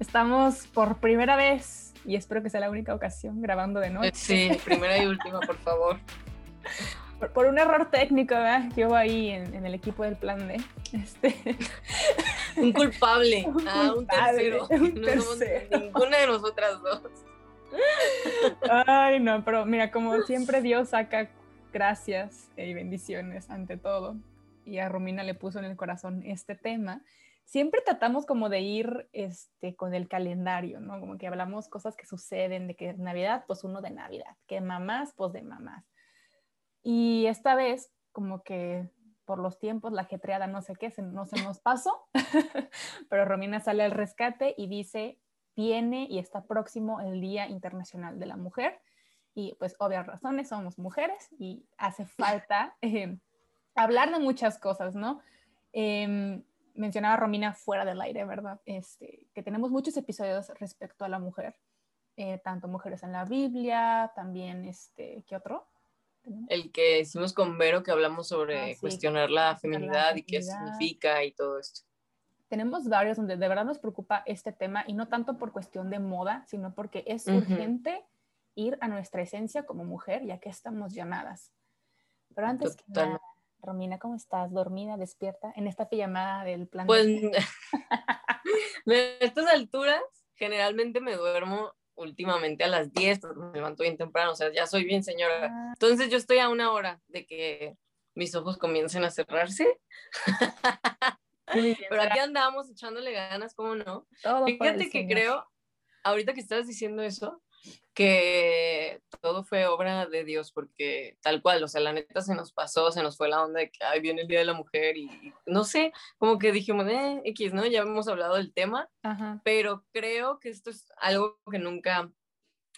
Estamos por primera vez, y espero que sea la única ocasión, grabando de noche. Sí, primera y última, por favor. Por, un error técnico, ¿verdad? Que hubo ahí en, el equipo del plan D. Este... Un culpable. un, ah, un tercero. no ninguna de nosotras dos. Ay, no, pero mira, como siempre Dios saca gracias y bendiciones ante todo. Y a Romina le puso en el corazón este tema siempre tratamos como de ir este, con el calendario, ¿no? Como que hablamos cosas que suceden, de que Navidad, pues uno de Navidad, que mamás, pues de mamás. Y esta vez, como que por los tiempos, la ajetreada, no sé qué, no se nos pasó, pero Romina sale al rescate y dice, viene y está próximo el Día Internacional de la Mujer. Y pues obvias razones, somos mujeres y hace falta eh, hablar de muchas cosas, ¿no? Eh, mencionaba Romina fuera del aire, ¿verdad? Este, que tenemos muchos episodios respecto a la mujer, eh, tanto mujeres en la Biblia, también, este, ¿qué otro? El que hicimos con Vero, que hablamos sobre ah, cuestionar la feminidad y qué significa y todo esto. Tenemos varios donde de verdad nos preocupa este tema y no tanto por cuestión de moda, sino porque es urgente ir a nuestra esencia como mujer, ya que estamos llamadas. Pero antes que nada, Romina, ¿cómo estás? ¿Dormida, despierta? En esta pijamada del plan. Pues a estas alturas generalmente me duermo últimamente a las 10 porque me levanto bien temprano, o sea, ya soy bien señora. Ah. Entonces yo estoy a una hora de que mis ojos comiencen a cerrarse. Pero aquí andamos echándole ganas, ¿cómo no? Fíjate que creo, ahorita que estás diciendo eso, que todo fue obra de Dios, porque tal cual, o sea, la neta se nos pasó, se nos fue la onda de que, ay, viene el Día de la Mujer y, no sé, como que dijimos, eh, X, ¿no? Ya hemos hablado del tema, pero creo que esto es algo que nunca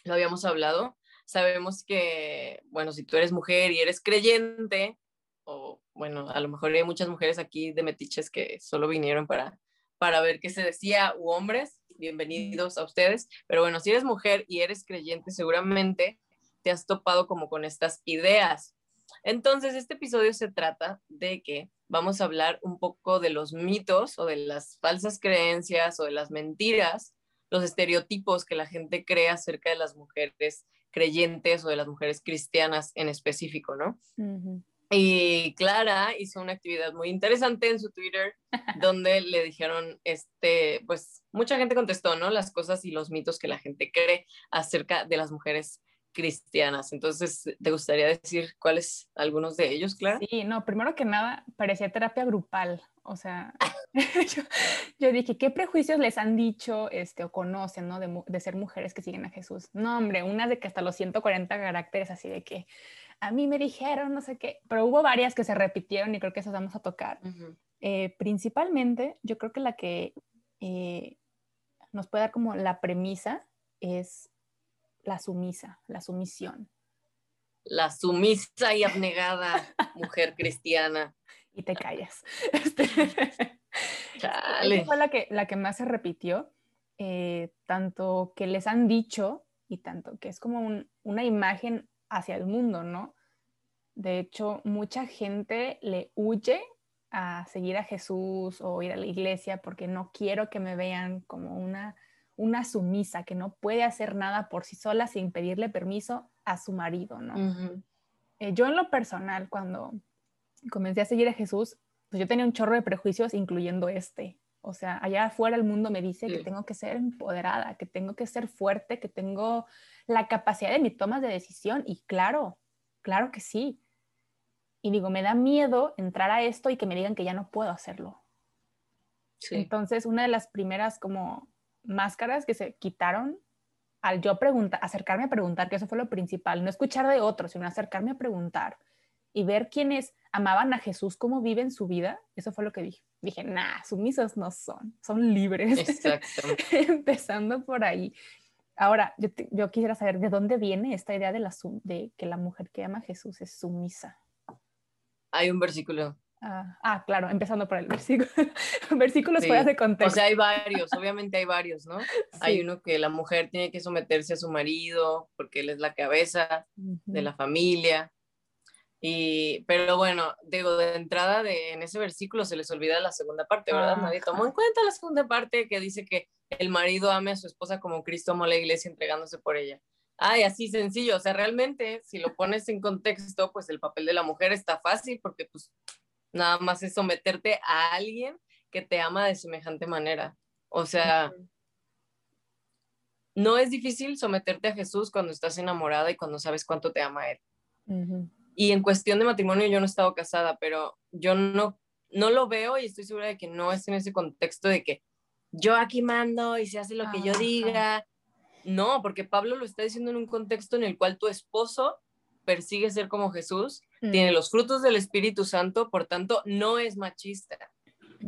lo habíamos hablado. Sabemos que, bueno, si tú eres mujer y eres creyente, o bueno, a lo mejor hay muchas mujeres aquí de metiches que solo vinieron para, para ver qué se decía, u hombres, bienvenidos a ustedes. Pero bueno, si eres mujer y eres creyente, seguramente te has topado como con estas ideas. Entonces, este episodio se trata de que vamos a hablar un poco de los mitos o de las falsas creencias o de las mentiras, los estereotipos que la gente cree acerca de las mujeres creyentes o de las mujeres cristianas en específico, ¿no? Y Clara hizo una actividad muy interesante en su Twitter donde le dijeron, este, pues mucha gente contestó, ¿no? Las cosas y los mitos que la gente cree acerca de las mujeres cristianas. Entonces, ¿te gustaría decir cuáles algunos de ellos, Clara? Sí, no, primero que nada, parecía terapia grupal. O sea, yo, dije, ¿qué prejuicios les han dicho este, o conocen, ¿no? De, de ser mujeres que siguen a Jesús. No, hombre, una de que hasta los 140 caracteres así de que a mí me dijeron, no sé qué, pero hubo varias que se repitieron y creo que esas vamos a tocar. Eh, principalmente, yo creo que la que eh, nos puede dar como la premisa es la sumisa, la sumisión. La sumisa y abnegada mujer cristiana. Y te callas. Este, Esa fue la que, la que más se repitió, eh, tanto que les han dicho y tanto que es como una imagen hacia el mundo, ¿no? De hecho, mucha gente le huye a seguir a Jesús o ir a la iglesia porque no quiero que me vean como una, una sumisa que no puede hacer nada por sí sola sin pedirle permiso a su marido, ¿no? Eh, yo en lo personal, cuando comencé a seguir a Jesús, pues yo tenía un chorro de prejuicios, incluyendo este. O sea, allá afuera el mundo me dice que tengo que ser empoderada, que tengo que ser fuerte, que tengo la capacidad de mi toma de decisión y claro, claro que sí. Y digo, me da miedo entrar a esto y que me digan que ya no puedo hacerlo. Entonces, una de las primeras como máscaras que se quitaron al yo preguntar, acercarme a preguntar, que eso fue lo principal, no escuchar de otros, sino acercarme a preguntar, y ver quiénes amaban a Jesús, cómo viven su vida, eso fue lo que dije. Dije, nah, sumisos no son, son libres. Exacto. Empezando por ahí. Ahora, yo, quisiera saber de dónde viene esta idea de, la, de que la mujer que ama a Jesús es sumisa. Hay un versículo. Ah, ah claro, empezando por el versículo. Versículos fuera de contexto. O sea, hay varios, obviamente hay varios, ¿no? Hay uno que la mujer tiene que someterse a su marido porque él es la cabeza de la familia. Y, pero bueno, digo, de entrada de, en ese versículo se les olvida la segunda parte, ¿verdad? Nadie tomó en cuenta la segunda parte que dice que el marido ame a su esposa como Cristo amó a la iglesia entregándose por ella. Ay, así sencillo, o sea, realmente si lo pones en contexto, pues el papel de la mujer está fácil porque pues nada más es someterte a alguien que te ama de semejante manera. O sea, no es difícil someterte a Jesús cuando estás enamorada y cuando sabes cuánto te ama Él. Y en cuestión de matrimonio yo no he estado casada, pero yo no, no lo veo y estoy segura de que no es en ese contexto de que yo aquí mando y se hace lo que yo diga. No, porque Pablo lo está diciendo en un contexto en el cual tu esposo persigue ser como Jesús, tiene mm. los frutos del Espíritu Santo, por tanto, no es machista,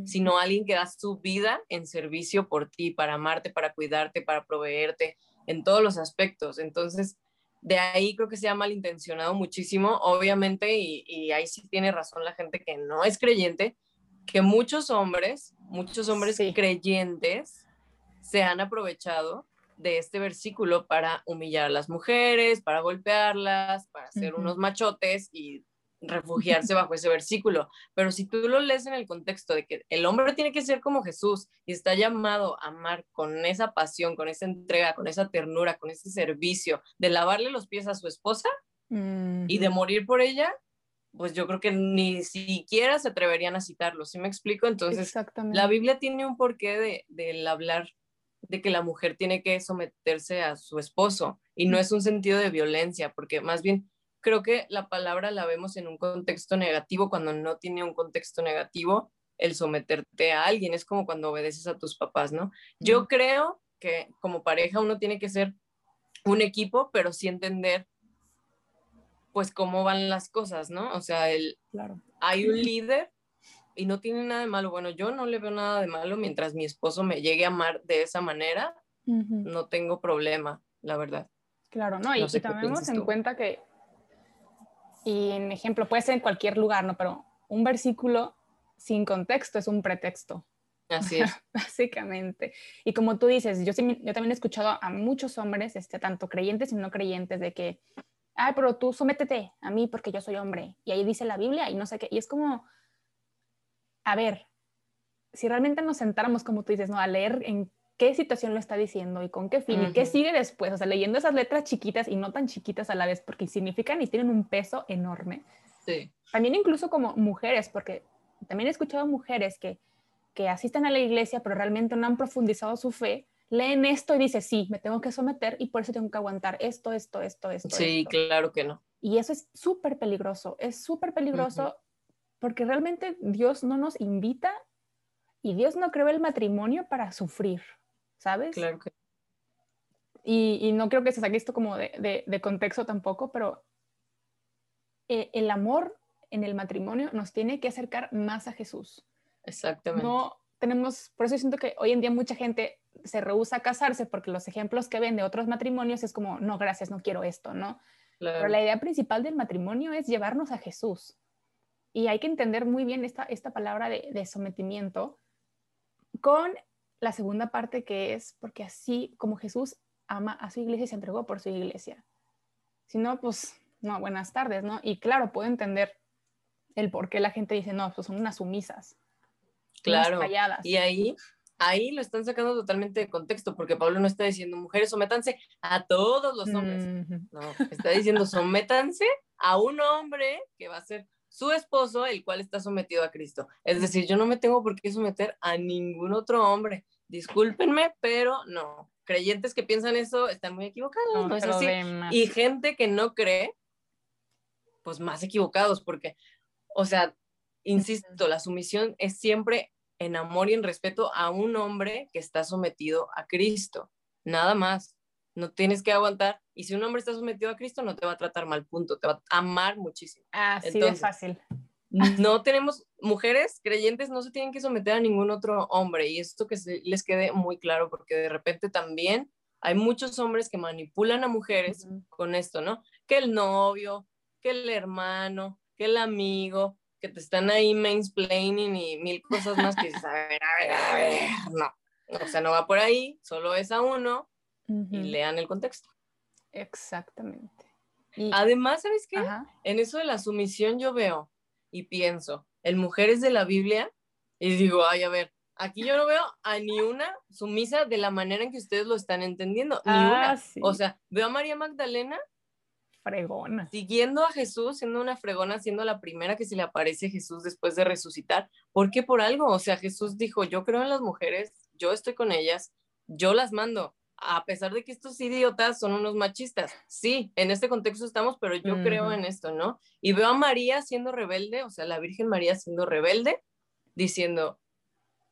sino alguien que da su vida en servicio por ti, para amarte, para cuidarte, para proveerte en todos los aspectos. Entonces, de ahí creo que se ha malintencionado muchísimo, obviamente, y, ahí sí tiene razón la gente que no es creyente, que muchos hombres, muchos hombres creyentes se han aprovechado de este versículo para humillar a las mujeres, para golpearlas, para hacer unos machotes y refugiarse bajo ese versículo. Pero si tú lo lees en el contexto de que el hombre tiene que ser como Jesús y está llamado a amar con esa pasión, con esa entrega, con esa ternura, con ese servicio, de lavarle los pies a su esposa y de morir por ella, pues yo creo que ni siquiera se atreverían a citarlo, ¿sí me explico? Entonces, la Biblia tiene un porqué de, del hablar de que la mujer tiene que someterse a su esposo y no es un sentido de violencia, porque más bien creo que la palabra la vemos en un contexto negativo cuando no tiene un contexto negativo el someterte a alguien, es como cuando obedeces a tus papás, ¿no? Yo creo que como pareja uno tiene que ser un equipo, pero sí entender pues cómo van las cosas, ¿no? O sea, el, claro. hay un líder y no tiene nada de malo. Bueno, yo no le veo nada de malo mientras mi esposo me llegue a amar de esa manera, no tengo problema, la verdad. Claro, no, y, también en cuenta que y en ejemplo, puede ser en cualquier lugar, ¿no? Pero un versículo sin contexto es un pretexto. Así es. Básicamente. Y como tú dices, yo, yo también he escuchado a muchos hombres, este, tanto creyentes y no creyentes, de que, ay, pero tú sométete a mí porque yo soy hombre. Y ahí dice la Biblia y no sé qué. Y es como, a ver, si realmente nos sentáramos, como tú dices, ¿no? A leer en qué situación lo está diciendo y con qué fin y qué sigue después. O sea, leyendo esas letras chiquitas y no tan chiquitas a la vez, porque significan y tienen un peso enorme. Sí. También incluso como mujeres, porque también he escuchado mujeres que, que asisten a la iglesia, pero realmente no han profundizado su fe, leen esto y dicen, sí, me tengo que someter y por eso tengo que aguantar esto, esto, esto, esto. Sí, claro que no. Y eso es súper peligroso, es súper peligroso porque realmente Dios no nos invita y Dios no creó el matrimonio para sufrir. ¿Sabes? Claro que. Y, no creo que se saque esto como de, contexto tampoco, pero eh, el amor en el matrimonio nos tiene que acercar más a Jesús. Exactamente. No tenemos, por eso siento que hoy en día mucha gente se rehúsa a casarse porque los ejemplos que ven de otros matrimonios es como, no, gracias, no quiero esto, ¿no? Pero la idea principal del matrimonio es llevarnos a Jesús. Y hay que entender muy bien esta, esta palabra de, de sometimiento con la segunda parte que es porque así como Jesús ama a su iglesia y se entregó por su iglesia. Si no, pues, no, buenas tardes, ¿no? Y claro, puedo entender el por qué la gente dice, no, pues son unas sumisas. Claro. y ahí, ahí lo están sacando totalmente de contexto, porque Pablo no está diciendo, mujeres, sométanse a todos los hombres. No, está diciendo, sométanse a un hombre que va a ser su esposo, el cual está sometido a Cristo. Es decir, yo no me tengo por qué someter a ningún otro hombre. Discúlpenme, pero no. Creyentes que piensan eso están muy equivocados, no, es así. Y gente que no cree, pues más equivocados, porque, o sea, insisto, la sumisión es siempre en amor y en respeto a un hombre que está sometido a Cristo, nada más. no tienes que aguantar. Y si un hombre está sometido a Cristo, no te va a tratar mal, punto. Te va a amar muchísimo. Así de fácil. No tenemos, mujeres creyentes no se tienen que someter a ningún otro hombre. Y esto que les quede muy claro, porque de repente también hay muchos hombres que manipulan a mujeres con esto, ¿no? Que el novio, que el hermano, que el amigo, que te están ahí mansplaining y mil cosas más que dices, a ver, a ver, a ver, no. O sea, no va por ahí, solo es a uno y lean el contexto. Exactamente. Además, ¿sabes qué? En eso de la sumisión yo veo y pienso, en mujeres de la Biblia, y digo, ay, a ver, aquí yo no veo a ni una sumisa de la manera en que ustedes lo están entendiendo, ni ah, una. O sea, veo a María Magdalena fregona. Siguiendo a Jesús, siendo una fregona, siendo la primera que se le aparece a Jesús después de resucitar. ¿Por qué? Por algo. O sea, Jesús dijo, yo creo en las mujeres, yo estoy con ellas, yo las mando a pesar de que estos idiotas son unos machistas. Sí, en este contexto estamos, pero yo creo en esto, ¿no? Y veo a María siendo rebelde, o sea, la Virgen María siendo rebelde, diciendo,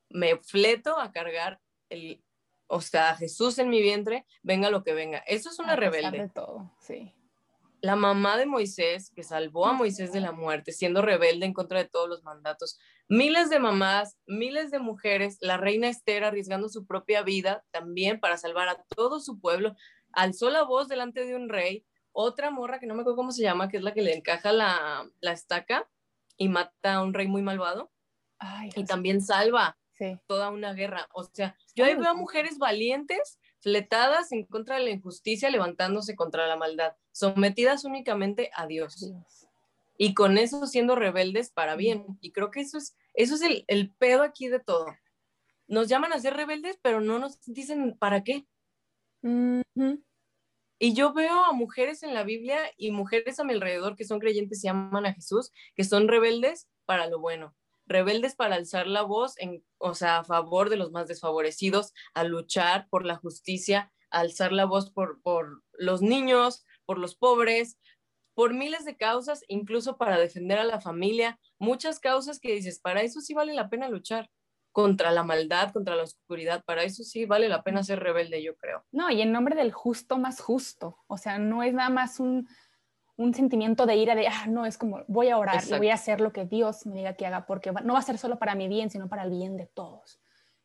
me fleto a cargar el, o sea, Jesús en mi vientre, venga lo que venga. Eso es una rebelde. todo, sí la mamá de Moisés, que salvó a Moisés de la muerte, siendo rebelde en contra de todos los mandatos. Miles de mamás, miles de mujeres, la reina Esther arriesgando su propia vida también para salvar a todo su pueblo, alzó la voz delante de un rey. Otra morra, que no me acuerdo cómo se llama, que es la que le encaja la, estaca y mata a un rey muy malvado. y también salva toda una guerra. O sea, yo ahí veo a mujeres valientes fletadas en contra de la injusticia, levantándose contra la maldad, sometidas únicamente a Dios. Y con eso siendo rebeldes para bien. Y creo que eso es, eso es el, pedo aquí de todo. Nos llaman a ser rebeldes, pero no nos dicen para qué. Y yo veo a mujeres en la Biblia y mujeres a mi alrededor que son creyentes y aman a Jesús, que son rebeldes para lo bueno rebeldes para alzar la voz, en, o sea, a favor de los más desfavorecidos, a luchar por la justicia, a alzar la voz por, por los niños, por los pobres, por miles de causas, incluso para defender a la familia, muchas causas que dices, para eso sí vale la pena luchar contra la maldad, contra la oscuridad, para eso sí vale la pena ser rebelde, yo creo. No, y en nombre del justo más justo, o sea, no es nada más un, un sentimiento de ira de, ah, no, es como voy a orar y voy a hacer lo que Dios me diga que haga, porque no va a ser solo para mi bien, sino para el bien de todos.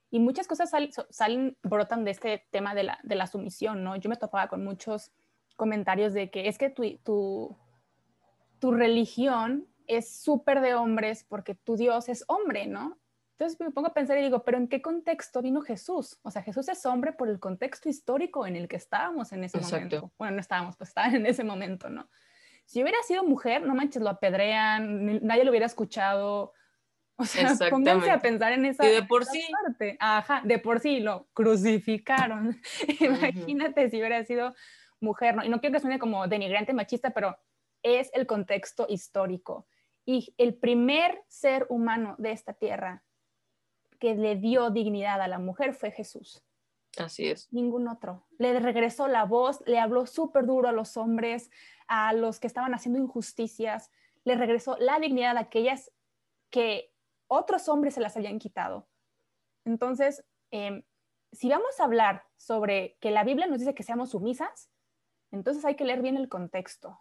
Y muchas cosas salen, brotan de este tema de la, de la sumisión, ¿no? Yo me topaba con muchos comentarios de que es que tu, tu, tu religión es súper de hombres porque tu Dios es hombre, ¿no? Entonces me pongo a pensar y digo, pero ¿en qué contexto vino Jesús? O sea, Jesús es hombre por el contexto histórico en el que estábamos en ese momento. Bueno, no estábamos, pues estaban en ese momento, ¿no? Si hubiera sido mujer, no manches, lo apedrean, nadie lo hubiera escuchado. O sea, pónganse a pensar en esa, y de por sí. parte. Ajá, de por sí lo crucificaron. Imagínate si hubiera sido mujer, ¿no? Y no quiero que suene como denigrante machista, pero es el contexto histórico. Y el primer ser humano de esta tierra que le dio dignidad a la mujer fue Jesús. Así es. Ningún otro. Le regresó la voz, le habló súper duro a los hombres, a los que estaban haciendo injusticias, le regresó la dignidad a aquellas que otros hombres se las habían quitado. Entonces, em, si vamos a hablar sobre que la Biblia nos dice que seamos sumisas, entonces hay que leer bien el contexto,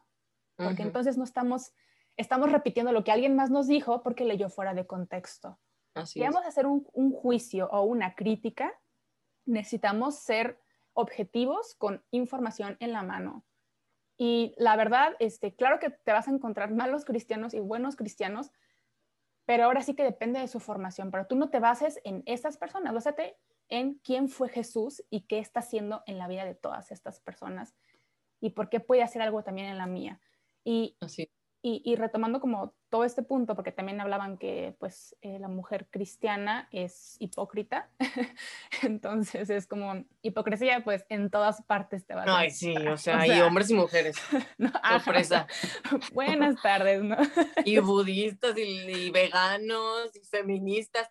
porque entonces no estamos, estamos repitiendo lo que alguien más nos dijo porque leyó fuera de contexto. si vamos a hacer un, un juicio o una crítica, necesitamos ser objetivos con información en la mano. Y la verdad, este, claro que te vas a encontrar malos cristianos y buenos cristianos, pero ahora sí que depende de su formación. Pero tú no te bases en estas personas, básate en quién fue Jesús y qué está haciendo en la vida de todas estas personas y por qué puede hacer algo también en la mía. Y Así. Y, retomando como todo este punto, porque también hablaban que pues eh, la mujer cristiana es hipócrita, entonces es como hipocresía pues en todas partes te va a Ay, sí, o sea, hay hombres y mujeres. No, Sorpresa. Buenas tardes, ¿no? y budistas y, veganos y feministas.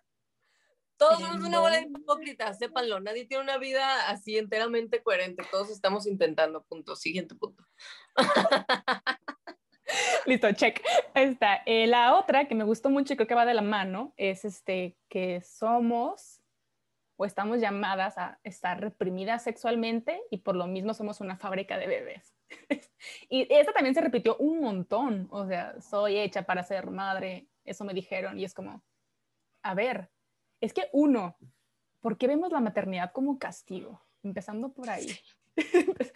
Todos somos una bola de hipócritas, sépanlo. Nadie tiene una vida así enteramente coherente. Todos estamos intentando. Punto. Siguiente punto. Listo, check. Ahí está. Eh, la otra que me gustó mucho y creo que va de la mano es este que somos o estamos llamadas a estar reprimidas sexualmente y por lo mismo somos una fábrica de bebés. y esto también se repitió un montón, o sea, soy hecha para ser madre, eso me dijeron y es como, a ver, es que uno, ¿por qué vemos la maternidad como castigo? Empezando por ahí.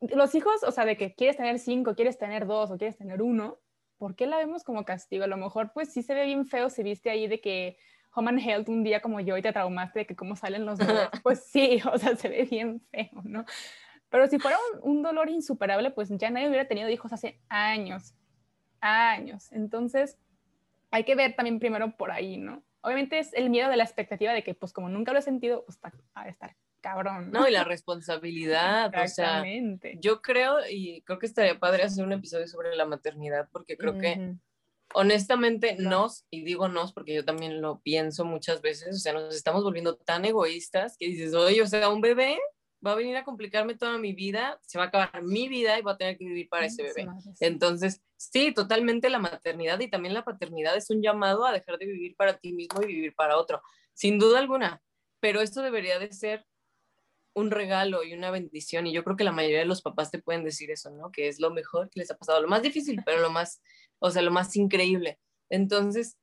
Los hijos, o sea, de que quieres tener cinco, quieres tener dos o quieres tener uno, ¿por qué la vemos como castigo? A lo mejor pues sí se ve bien feo si viste ahí de que Home and Health un día como yo y te traumaste de que cómo salen los bebés. Pues sí, o sea, se ve bien feo, ¿no? Pero si fuera un, dolor insuperable, pues ya nadie hubiera tenido hijos hace años, años. Entonces, hay que ver también primero por ahí, ¿no? Obviamente es el miedo de la expectativa de que, pues como nunca lo he sentido, pues está a estar cabrón. ¿no? y la responsabilidad, o sea, yo creo, y creo que estaría padre hacer un episodio sobre la maternidad, porque creo que honestamente nos, y digo nos porque yo también lo pienso muchas veces, o sea, nos estamos volviendo tan egoístas que dices, oye, o sea, un bebé va a venir a complicarme toda mi vida, se va a acabar mi vida y voy a tener que vivir para ese bebé. Entonces, sí, totalmente la maternidad y también la paternidad es un llamado a dejar de vivir para ti mismo y vivir para otro, sin duda alguna, pero esto debería de ser un regalo y una bendición y yo creo que la mayoría de los papás te pueden decir eso, ¿no? Que es lo mejor que les ha pasado, lo más difícil, pero lo más, o sea, lo más increíble. Entonces,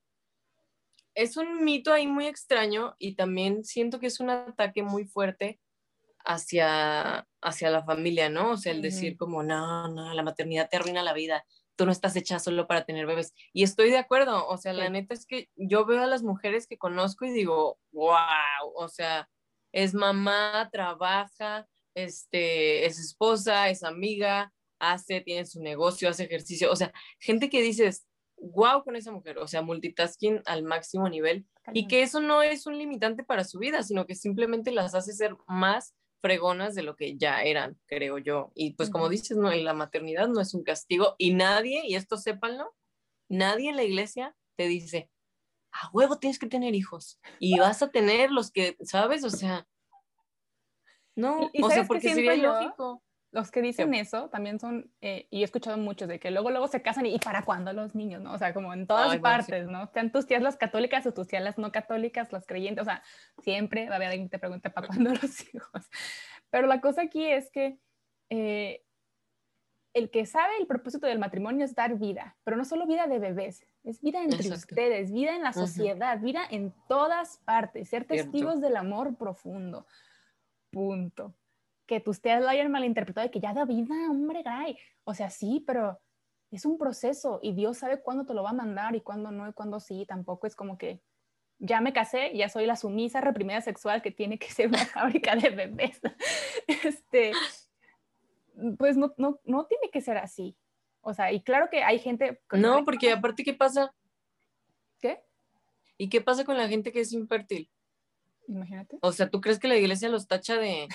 es un mito ahí muy extraño y también siento que es un ataque muy fuerte hacia, hacia la familia, ¿no? O sea, el decir como, no, no, la maternidad te arruina la vida, tú no estás hecha solo para tener bebés. Y estoy de acuerdo, o sea, la neta es que yo veo a las mujeres que conozco y digo, wow, o sea, es mamá, trabaja, este, es esposa, es amiga, hace, tiene su negocio, hace ejercicio, o sea, gente que dices, wow con esa mujer, o sea, multitasking al máximo nivel y que eso no es un limitante para su vida, sino que simplemente las hace ser más fregonas de lo que ya eran, creo yo. Y pues como dices, no, la maternidad no es un castigo y nadie, y esto sépanlo, nadie en la iglesia te dice, a huevo tienes que tener hijos y vas a tener los que, ¿sabes? O sea, no, o sea, porque sería lógico. Los que dicen eso también son, eh, y he escuchado muchos de que luego, luego se casan y, ¿para cuándo los niños? ¿no? O sea, como en todas partes, ¿no? Sean tus tías las católicas o tus tías las no católicas, las creyentes, o sea, siempre va a haber alguien que te pregunte, ¿para cuándo los hijos? Pero la cosa aquí es que eh, el que sabe el propósito del matrimonio es dar vida, pero no solo vida de bebés, es vida entre ustedes, vida en la sociedad, vida en todas partes, ser testigos del amor profundo. Punto que tus tías lo hayan malinterpretado de que ya da vida, hombre, gay. O sea, sí, pero es un proceso y Dios sabe cuándo te lo va a mandar y cuándo no y cuándo sí. Tampoco es como que ya me casé, ya soy la sumisa reprimida sexual que tiene que ser una fábrica de bebés. Este, pues no, no, no tiene que ser así. O sea, y claro que hay gente... No, porque aparte, ¿qué pasa? ¿Qué? ¿Y qué pasa con la gente que es infértil? Imagínate. O sea, ¿tú crees que la iglesia los tacha de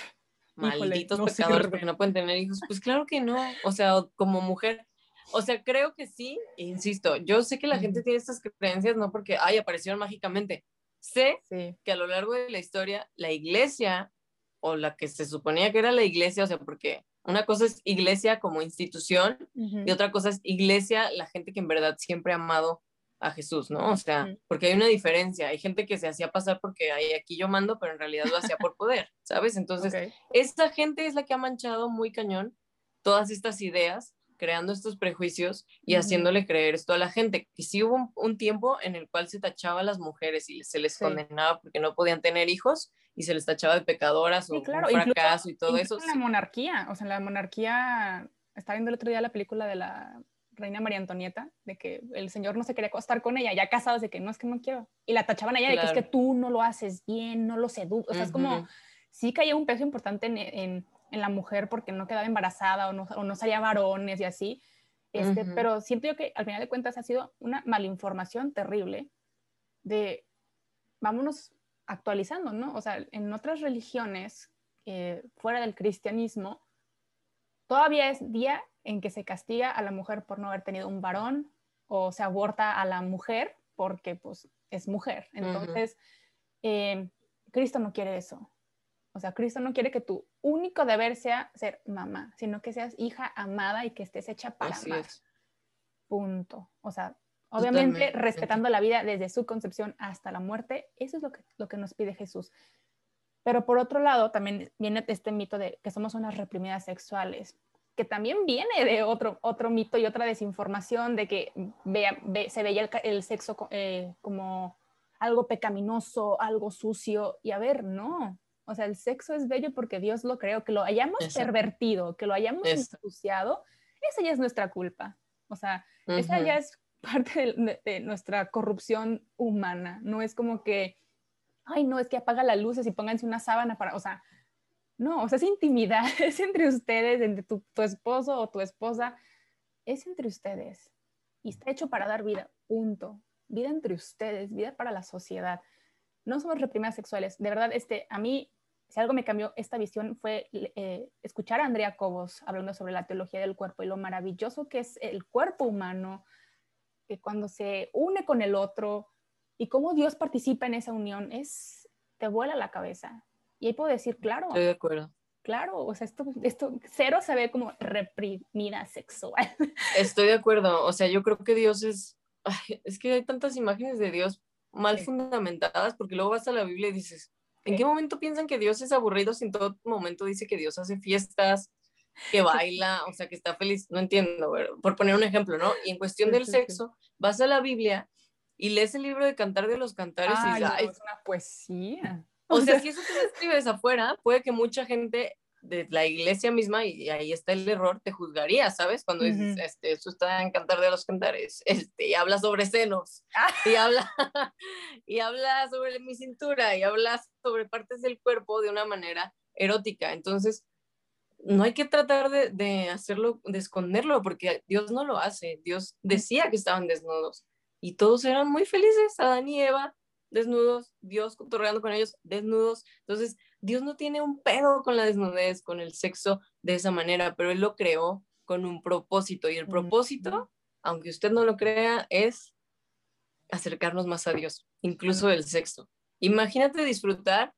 malditos pecadores porque no pueden tener hijos. Pues claro que no, o sea, como mujer, o sea, creo que sí, insisto, yo sé que la gente tiene estas creencias no porque, ay, aparecieron mágicamente. Sé que a lo largo de la historia, la iglesia, o la que se suponía que era la iglesia, o sea, porque una cosa es iglesia como institución y otra cosa es iglesia, la gente que en verdad siempre ha amado a Jesús, ¿no? O sea, porque hay una diferencia. Hay gente que se hacía pasar porque hay aquí yo mando, pero en realidad lo hacía por poder, ¿sabes? Entonces, esa gente es la que ha manchado muy cañón todas estas ideas, creando estos prejuicios y haciéndole creer esto a la gente. Que sí hubo un, tiempo en el cual se tachaba a las mujeres y se les condenaba porque no podían tener hijos y se les tachaba de pecadoras o claro, fracaso y todo eso. La monarquía, o sea, la monarquía, estaba viendo el otro día la película de la reina María Antonieta, de que el señor no se quería acostar con ella, ya casados, de que no es que no quiero. Y la tachaban a ella de que es que tú no lo haces bien, no lo seduces. O sea, es como, sí caía un peso importante en, en, en, la mujer porque no quedaba embarazada o no, o no salía varones y así. Este, Pero siento yo que al final de cuentas ha sido una malinformación terrible de, vámonos actualizando, ¿no? O sea, en otras religiones, eh, fuera del cristianismo, todavía es día en que se castiga a la mujer por no haber tenido un varón o se aborta a la mujer porque pues es mujer. Entonces, eh, Cristo no quiere eso. O sea, Cristo no quiere que tu único deber sea ser mamá, sino que seas hija amada y que estés hecha para Así Punto. O sea, obviamente respetando la vida desde su concepción hasta la muerte, eso es lo que, lo que nos pide Jesús. Pero por otro lado, también viene este mito de que somos unas reprimidas sexuales, que también viene de otro, otro mito y otra desinformación de que se veía el, sexo eh, como algo pecaminoso, algo sucio. Y a ver, no. O sea, el sexo es bello porque Dios lo creó, que lo hayamos pervertido, que lo hayamos ensuciado, esa ya es nuestra culpa. O sea, esa ya es parte de, nuestra corrupción humana. No es como que, ay, no, es que apaga las luces y pónganse una sábana para, o sea, no, o sea, es intimidad, es entre ustedes, entre tu, esposo o tu esposa, es entre ustedes. Y está hecho para dar vida, punto. Vida entre ustedes, vida para la sociedad. No somos reprimidas sexuales. De verdad, este, a mí si algo me cambió esta visión fue eh, escuchar a Andrea Cobos hablando sobre la teología del cuerpo y lo maravilloso que es el cuerpo humano, que cuando se une con el otro y cómo Dios participa en esa unión, es, te vuela la cabeza. Y ahí puedo decir, claro. Estoy de acuerdo. Claro, o sea, esto, esto cero se ve como reprimida sexual. Estoy de acuerdo, o sea, yo creo que Dios es, es que hay tantas imágenes de Dios mal fundamentadas, porque luego vas a la Biblia y dices, ¿En qué momento piensan que Dios es aburrido si en todo momento dice que Dios hace fiestas, que baila, o sea, que está feliz? No entiendo, por poner un ejemplo, ¿no? Y en cuestión del sexo, vas a la Biblia y lees el libro de Cantar de los Cantares y dices, es una poesía. O sea, si eso tú escribes afuera, puede que mucha gente de la iglesia misma, y ahí está el error, te juzgaría, ¿sabes? Cuando dices, este, eso está en Cantar de los Cantares, este, y habla sobre senos, ah. y, habla, y habla sobre mi cintura, y habla sobre partes del cuerpo de una manera erótica. Entonces, no hay que tratar de, de hacerlo, de esconderlo, porque Dios no lo hace. Dios decía que estaban desnudos, y todos eran muy felices, Adán y Eva, desnudos, Dios cotorreando con ellos, desnudos. Entonces, Dios no tiene un pedo con la desnudez, con el sexo de esa manera, pero Él lo creó con un propósito. Y el propósito, aunque usted no lo crea, es acercarnos más a Dios, incluso el sexo. Imagínate disfrutar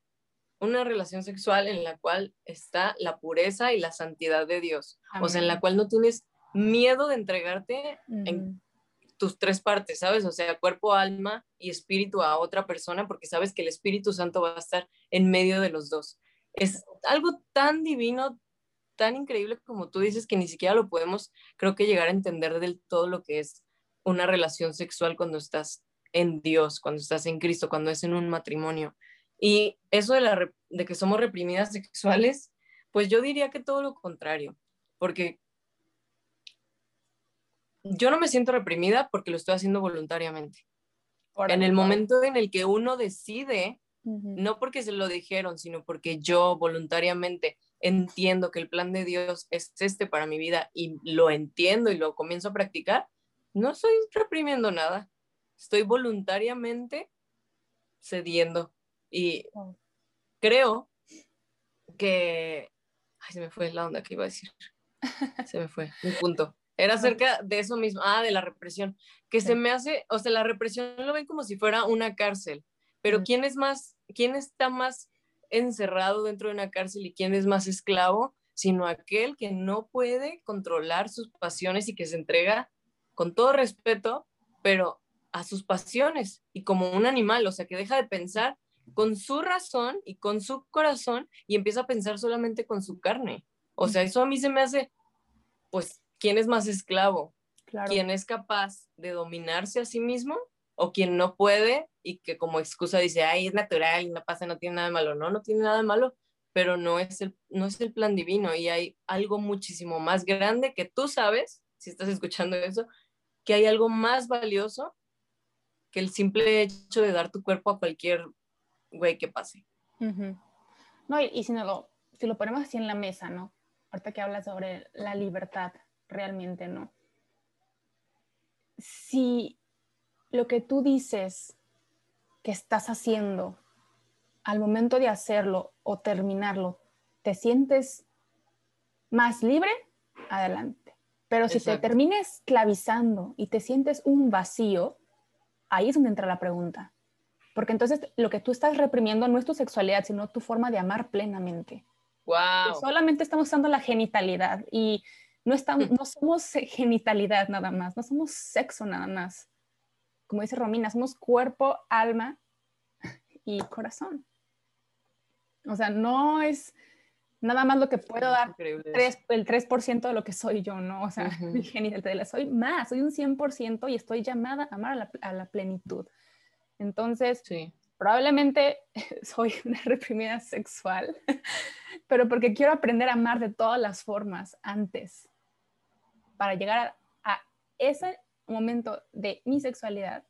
una relación sexual en la cual está la pureza y la santidad de Dios, o sea, en la cual no tienes miedo de entregarte en tus tres partes, ¿sabes? O sea, cuerpo, alma y espíritu a otra persona, porque sabes que el Espíritu Santo va a estar en medio de los dos. Es algo tan divino, tan increíble como tú dices, que ni siquiera lo podemos, creo que llegar a entender del todo lo que es una relación sexual cuando estás en Dios, cuando estás en Cristo, cuando es en un matrimonio. Y eso de, la, de que somos reprimidas sexuales, pues yo diría que todo lo contrario, porque yo no me siento reprimida porque lo estoy haciendo voluntariamente. en el momento en el que uno decide, no porque se lo dijeron, sino porque yo voluntariamente entiendo que el plan de Dios es este para mi vida y lo entiendo y lo comienzo a practicar, no estoy reprimiendo nada. Estoy voluntariamente cediendo. Y creo que... Ay, se me fue la onda que iba a decir. Se me fue, un punto. Era acerca de eso mismo, ah, de la represión, que se me hace, o sea, la represión lo ven como si fuera una cárcel, pero ¿quién es más, quién está más encerrado dentro de una cárcel y quién es más esclavo? Sino aquel que no puede controlar sus pasiones y que se entrega con todo respeto, pero a sus pasiones y como un animal, o sea, que deja de pensar con su razón y con su corazón y empieza a pensar solamente con su carne. O sea, eso a mí se me hace, pues, ¿quién es más esclavo? ¿Quién es capaz de dominarse a sí mismo o quien no puede y que como excusa dice, ay, es natural y no pasa, no tiene nada de malo? No, no tiene nada de malo, pero no es el, no es el plan divino y hay algo muchísimo más grande que tú sabes, si estás escuchando eso, que hay algo más valioso que el simple hecho de dar tu cuerpo a cualquier güey que pase. No, y, si, no lo, si lo ponemos así en la mesa, ¿no? Ahorita que hablas sobre la libertad, realmente no. Si lo que tú dices que estás haciendo al momento de hacerlo o terminarlo, te sientes más libre, adelante. Pero si te termines esclavizando y te sientes un vacío, ahí es donde entra la pregunta. Porque entonces lo que tú estás reprimiendo no es tu sexualidad, sino tu forma de amar plenamente. Wow. solamente estamos usando la genitalidad y no, estamos, no somos genitalidad nada más, no somos sexo nada más. Como dice Romina, somos cuerpo, alma y corazón. O sea, no es nada más lo que puedo dar el 3% de lo que soy yo, ¿no? O sea, mi genital, soy más, soy un 100% y estoy llamada a amar a la, a la plenitud. Entonces, sí. probablemente soy una reprimida sexual, pero porque quiero aprender a amar de todas las formas antes, para llegar a, ese momento de mi sexualidad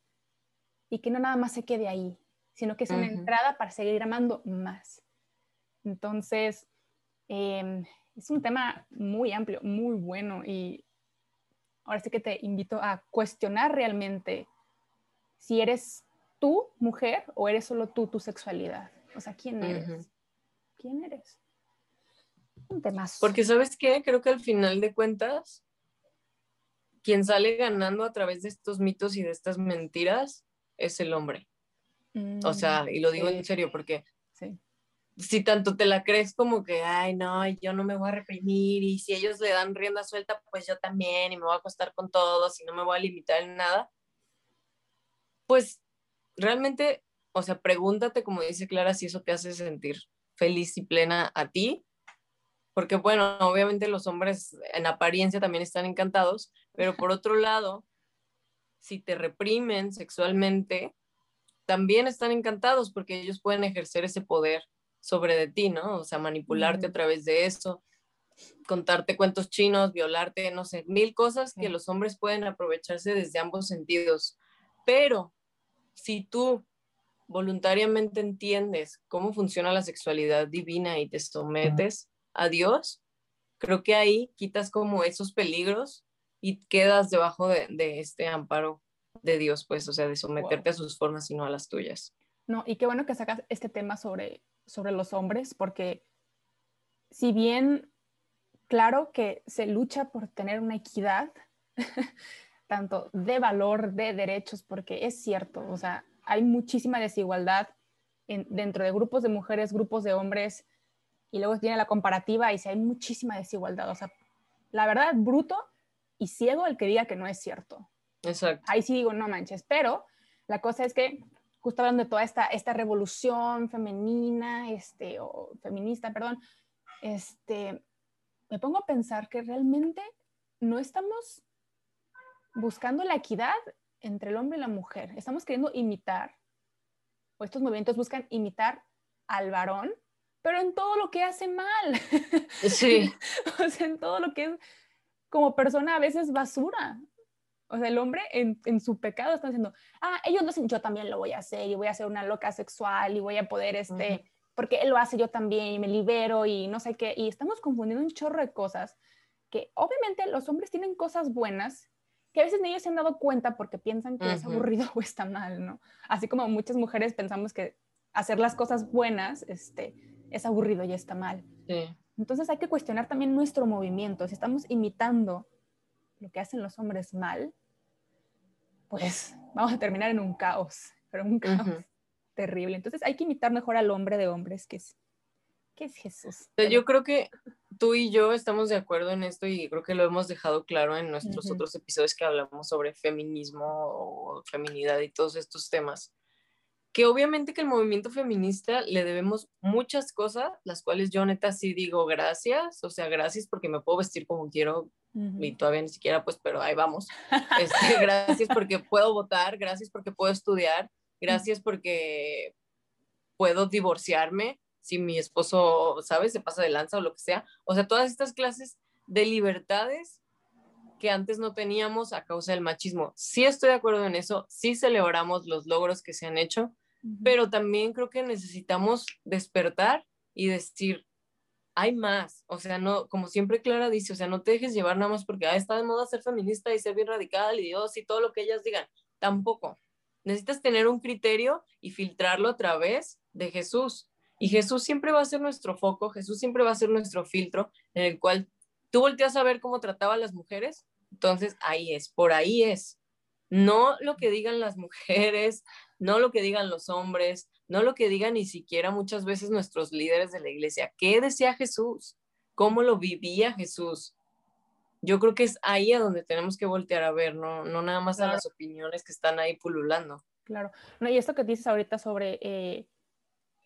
y que no nada más se quede ahí, sino que es una entrada para seguir amando más. Entonces, em, es un tema muy amplio, muy bueno y ahora sí que te invito a cuestionar realmente si eres tú, mujer, o eres solo tú, tu sexualidad. O sea, ¿quién eres? ¿Quién eres? Un tema. Porque sabes qué, creo que al final de cuentas, quien sale ganando a través de estos mitos y de estas mentiras es el hombre. o sea, mm, y lo digo en serio porque si tanto te la crees como que, ay, no, yo no me voy a reprimir y si ellos le dan rienda suelta, pues yo también y me voy a acostar con todos y no me voy a limitar en nada, pues realmente, o sea, pregúntate, como dice Clara, si eso te hace sentir feliz y plena a ti porque bueno, obviamente los hombres en apariencia también están encantados, pero por otro lado, si te reprimen sexualmente, también están encantados porque ellos pueden ejercer ese poder sobre de ti, ¿no? O sea, manipularte a través de eso, contarte cuentos chinos, violarte, no sé, mil cosas que los hombres pueden aprovecharse desde ambos sentidos. Pero si tú voluntariamente entiendes cómo funciona la sexualidad divina y te sometes, a Dios, creo que ahí quitas como esos peligros y quedas debajo de, este amparo de Dios, pues, o sea, de someterte a sus formas y no a las tuyas. No, y qué bueno que sacas este tema sobre, sobre los hombres, porque si bien, claro que se lucha por tener una equidad, tanto de valor, de derechos, porque es cierto, o sea, hay muchísima desigualdad en, dentro de grupos de mujeres, grupos de hombres, y luego tiene la comparativa y si hay muchísima desigualdad. O sea, la verdad, bruto y ciego el que diga que no es cierto. Exacto. Ahí sí digo, no manches, pero la cosa es que justo hablando de toda esta, esta revolución femenina, este, o feminista, perdón, este, me pongo a pensar que realmente no estamos buscando la equidad entre el hombre y la mujer. Estamos queriendo imitar, o estos movimientos buscan imitar al varón pero en todo lo que hace mal. Sí. o sea, en todo lo que es como persona a veces basura. O sea, el hombre en, en, su pecado está diciendo, ah, ellos lo hacen, yo también lo voy a hacer y voy a ser una loca sexual y voy a poder, este, porque él lo hace yo también y me libero y no sé qué. Y estamos confundiendo un chorro de cosas que obviamente los hombres tienen cosas buenas que a veces ni ellos se han dado cuenta porque piensan que es aburrido o está mal, ¿no? Así como muchas mujeres pensamos que hacer las cosas buenas, este, es aburrido y está mal. Entonces hay que cuestionar también nuestro movimiento. Si estamos imitando lo que hacen los hombres mal, pues vamos a terminar en un caos, pero un caos terrible. Entonces hay que imitar mejor al hombre de hombres, que es, que es Jesús. Yo creo que tú y yo estamos de acuerdo en esto y creo que lo hemos dejado claro en nuestros otros episodios que hablamos sobre feminismo o feminidad y todos estos temas que obviamente que el movimiento feminista le debemos muchas cosas, las cuales yo neta sí digo gracias, o sea, gracias porque me puedo vestir como quiero y todavía ni siquiera pues, pero ahí vamos. Este, gracias porque puedo votar, gracias porque puedo estudiar, gracias porque puedo divorciarme si mi esposo, ¿sabes? Se pasa de lanza o lo que sea. O sea, todas estas clases de libertades que antes no teníamos a causa del machismo. Sí estoy de acuerdo en eso, sí celebramos los logros que se han hecho, pero también creo que necesitamos despertar y decir, hay más, o sea, no, como siempre Clara dice, o sea, no te dejes llevar nada más porque ah, está de moda ser feminista y ser bien radical y Dios y todo lo que ellas digan, tampoco. Necesitas tener un criterio y filtrarlo a través de Jesús. Y Jesús siempre va a ser nuestro foco, Jesús siempre va a ser nuestro filtro en el cual tú volteas a ver cómo trataba a las mujeres, entonces ahí es, por ahí es. No lo que digan las mujeres, no lo que digan los hombres, no lo que digan ni siquiera muchas veces nuestros líderes de la iglesia. ¿Qué decía Jesús? ¿Cómo lo vivía Jesús? Yo creo que es ahí a donde tenemos que voltear a ver, no, no nada más a las opiniones que están ahí pululando. Claro. No, y esto que dices ahorita sobre eh,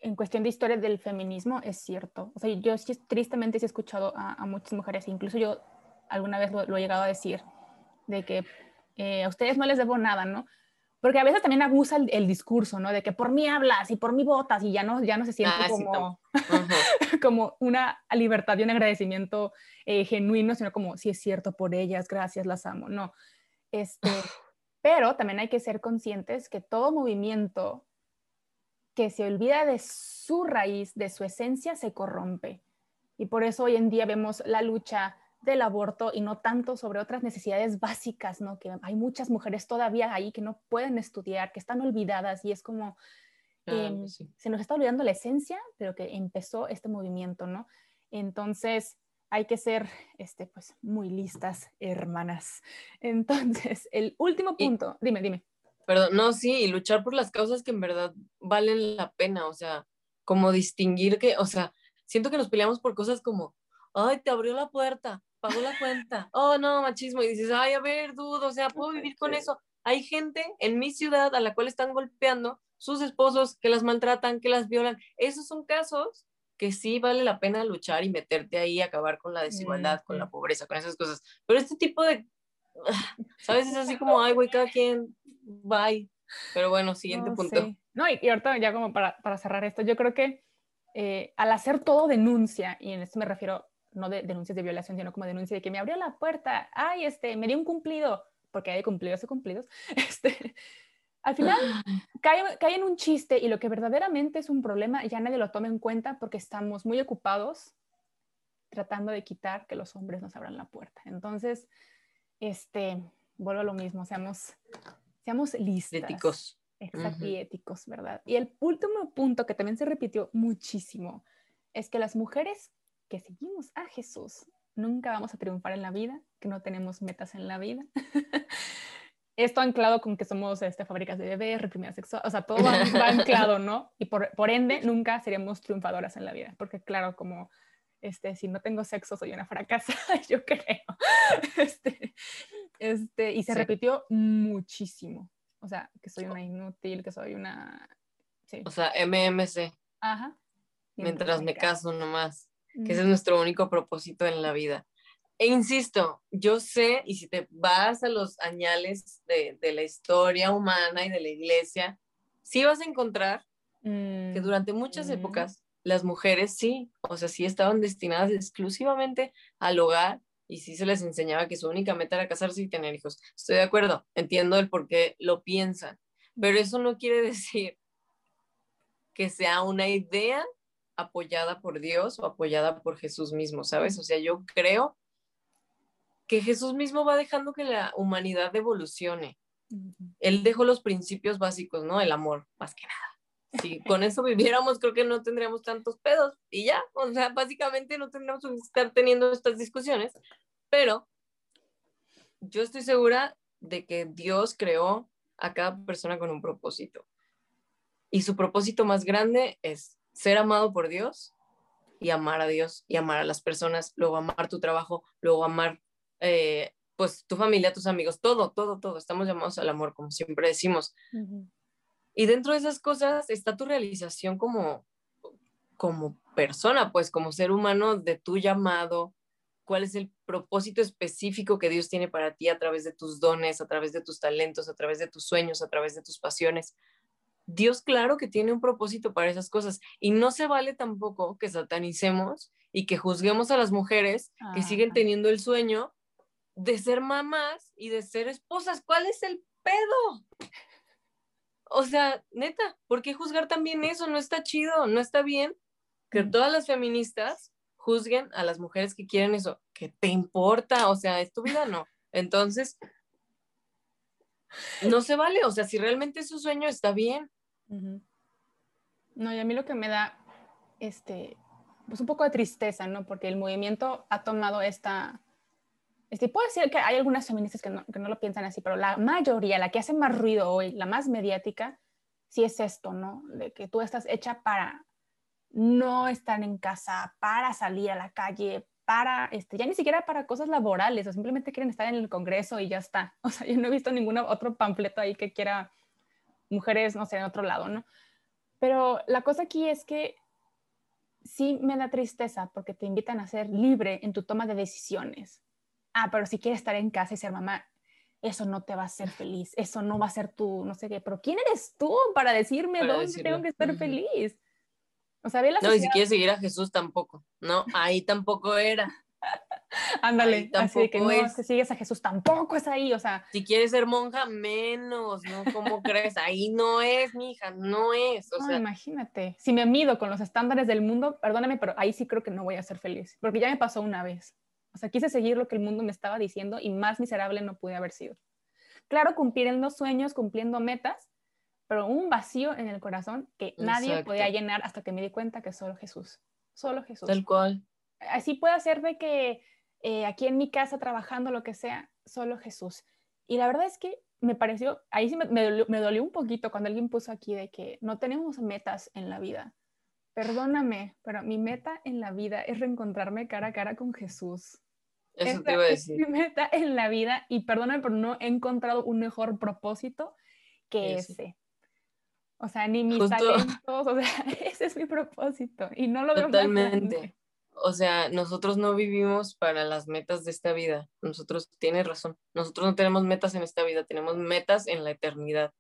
en cuestión de historia del feminismo es cierto. O sea, yo sí, tristemente he escuchado a, muchas mujeres, incluso yo alguna vez lo, he llegado a decir, de que eh, a ustedes no les debo nada, ¿no? Porque a veces también abusa el, discurso, ¿no? De que por mí hablas y por mí votas y ya no, ya no se siente ah, como, como una libertad y un agradecimiento eh, genuino, sino como, sí es cierto, por ellas, gracias, las amo. No. Este, pero también hay que ser conscientes que todo movimiento que se olvida de su raíz, de su esencia, se corrompe. Y por eso hoy en día vemos la lucha del aborto y no tanto sobre otras necesidades básicas, ¿no? Que hay muchas mujeres todavía ahí que no pueden estudiar, que están olvidadas y es como, em, se nos está olvidando la esencia de lo que empezó este movimiento, ¿no? Entonces, hay que ser, este, pues, muy listas, hermanas. Entonces, el último punto, dime, dime. Perdón, no, sí, y luchar por las causas que en verdad valen la pena, o sea, como distinguir que, o sea, siento que nos peleamos por cosas como, ay, te abrió la puerta, pagó la cuenta, oh, no, machismo, y dices, ay, a ver, dudo, o sea, puedo vivir con eso. Hay gente en mi ciudad a la cual están golpeando sus esposos, que las maltratan, que las violan. Esos son casos que sí vale la pena luchar y meterte ahí, acabar con la desigualdad, con la pobreza, con esas cosas. Pero este tipo de, ¿sabes? Es así como, ay, güey, cada quien, bye. Pero bueno, siguiente punto. No, y, ahorita ya como para, para, cerrar esto, yo creo que eh, al hacer todo denuncia, y en esto me refiero no de denuncias de violación, sino como denuncia de que me abrió la puerta, ay, este, me dio un cumplido, porque hay cumplidos y cumplidos, este, al final cae, cae, en un chiste y lo que verdaderamente es un problema ya nadie lo toma en cuenta porque estamos muy ocupados tratando de quitar que los hombres nos abran la puerta. Entonces, este, vuelvo a lo mismo, seamos Seamos listos. Éticos. Exacto, y éticos, ¿verdad? Y el último punto que también se repitió muchísimo es que las mujeres que seguimos a Jesús nunca vamos a triunfar en la vida, que no tenemos metas en la vida. Esto anclado con que somos este, fábricas de bebés, reprimida sexual, o sea, todo va, anclado, ¿no? Y por, por, ende, nunca seríamos triunfadoras en la vida, porque claro, como este, si no tengo sexo soy una fracasa, yo creo. Este, este, y se repitió muchísimo. O sea, que soy una inútil, que soy una... O sea, MMC. Ajá. Mientras, me caso nomás. Que ese es nuestro único propósito en la vida. E insisto, yo sé, y si te vas a los añales de, de la historia humana y de la iglesia, sí vas a encontrar que durante muchas épocas las mujeres sí, o sea, sí estaban destinadas exclusivamente al hogar y sí se les enseñaba que su única meta era casarse y tener hijos. Estoy de acuerdo, entiendo el por qué lo piensan, pero eso no quiere decir que sea una idea apoyada por Dios o apoyada por Jesús mismo, ¿sabes? O sea, yo creo que Jesús mismo va dejando que la humanidad evolucione. Él dejó los principios básicos, ¿no? El amor, más que nada si con eso viviéramos, creo que no tendríamos tantos pedos y ya, o sea, básicamente no tendríamos que estar teniendo estas discusiones, pero yo estoy segura de que Dios creó a cada persona con un propósito. Y su propósito más grande es ser amado por Dios y amar a Dios y amar a las personas, luego amar tu trabajo, luego amar eh, pues tu familia, tus amigos, todo, todo, todo. Estamos llamados al amor, como siempre decimos. Y dentro de esas cosas está tu realización como, como persona, pues como ser humano de tu llamado, cuál es el propósito específico que Dios tiene para ti a través de tus dones, a través de tus talentos, a través de tus sueños, a través de tus pasiones. Dios claro que tiene un propósito para esas cosas y no se vale tampoco que satanicemos y que juzguemos a las mujeres que siguen teniendo el sueño de ser mamás y de ser esposas. ¿Cuál es el pedo? O sea, neta, ¿por qué juzgar también eso? No está chido, no está bien que todas las feministas juzguen a las mujeres que quieren eso. ¿Qué te importa? O sea, es tu vida, no. Entonces, no se vale. O sea, si realmente es su sueño, está bien. No, y a mí lo que me da, este, pues un poco de tristeza, ¿no? Porque el movimiento ha tomado esta, este, puedo decir que hay algunas feministas que no, que no, lo piensan así, pero la mayoría, la que hace más ruido hoy, la más mediática, sí es esto, ¿no? De que tú estás hecha para no estar en casa, para salir a la calle, para, este, ya ni siquiera para cosas laborales, o simplemente quieren estar en el Congreso y ya está. O sea, yo no he visto ningún otro panfleto ahí que quiera mujeres, no sé, en otro lado, ¿no? Pero la cosa aquí es que sí me da tristeza porque te invitan a ser libre en tu toma de decisiones. Ah, pero si quieres estar en casa y ser mamá, eso no te va a hacer feliz, eso no va a ser tú, no sé qué, pero ¿quién eres tú para decirme dónde tengo que estar feliz? O sea, la No, y si quieres seguir a Jesús tampoco, no, ahí tampoco era. Ándale, así de que no, si sigues a Jesús tampoco es ahí, o sea. Si quieres ser monja, menos, ¿no? ¿Cómo crees? Ahí no es, mi hija, no es. O no, imagínate, si me mido con los estándares del mundo, perdóname, pero ahí sí creo que no voy a ser feliz, porque ya me pasó una vez. O sea, quise seguir lo que el mundo me estaba diciendo y más miserable no pude haber sido. Claro, cumpliendo sueños, cumpliendo metas, pero un vacío en el corazón que nadie podía llenar hasta que me di cuenta que solo Jesús, solo Jesús. Tal cual. Así puede ser de que eh, aquí en mi casa trabajando, lo que sea, solo Jesús. Y la verdad es que me pareció, ahí sí me, me, dolió, un poquito cuando alguien puso aquí de que no tenemos metas en la vida. Perdóname, pero mi meta en la vida es reencontrarme cara a cara con Jesús. Eso te iba a decir. Es mi meta en la vida y perdóname, pero no he encontrado un mejor propósito que ese. O sea, ni mis talentos, o sea, ese es mi propósito y no lo veo Totalmente. O sea, nosotros no vivimos para las metas de esta vida. Nosotros, tienes razón, nosotros no tenemos metas en esta vida, tenemos metas en la eternidad,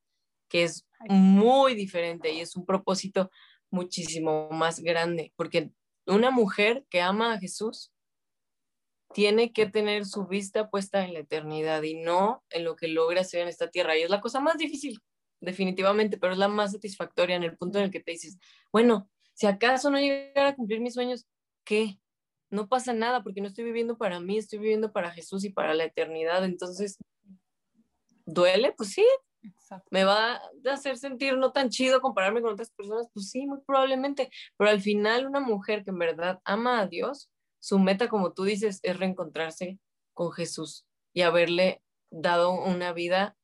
que es muy diferente y es un propósito muchísimo más grande, porque una mujer que ama a Jesús tiene que tener su vista puesta en la eternidad y no en lo que logra hacer en esta tierra. Y es la cosa más difícil, definitivamente, pero es la más satisfactoria en el punto en el que te dices, bueno, si acaso no llegara a cumplir mis sueños, ¿qué? No pasa nada porque no estoy viviendo para mí, estoy viviendo para Jesús y para la eternidad. Entonces, ¿duele? Pues sí. ¿Me va a hacer sentir no tan chido compararme con otras personas? Pues sí, muy probablemente. Pero al final, una mujer que en verdad ama a Dios, su meta, como tú dices, es reencontrarse con Jesús y haberle dado una vida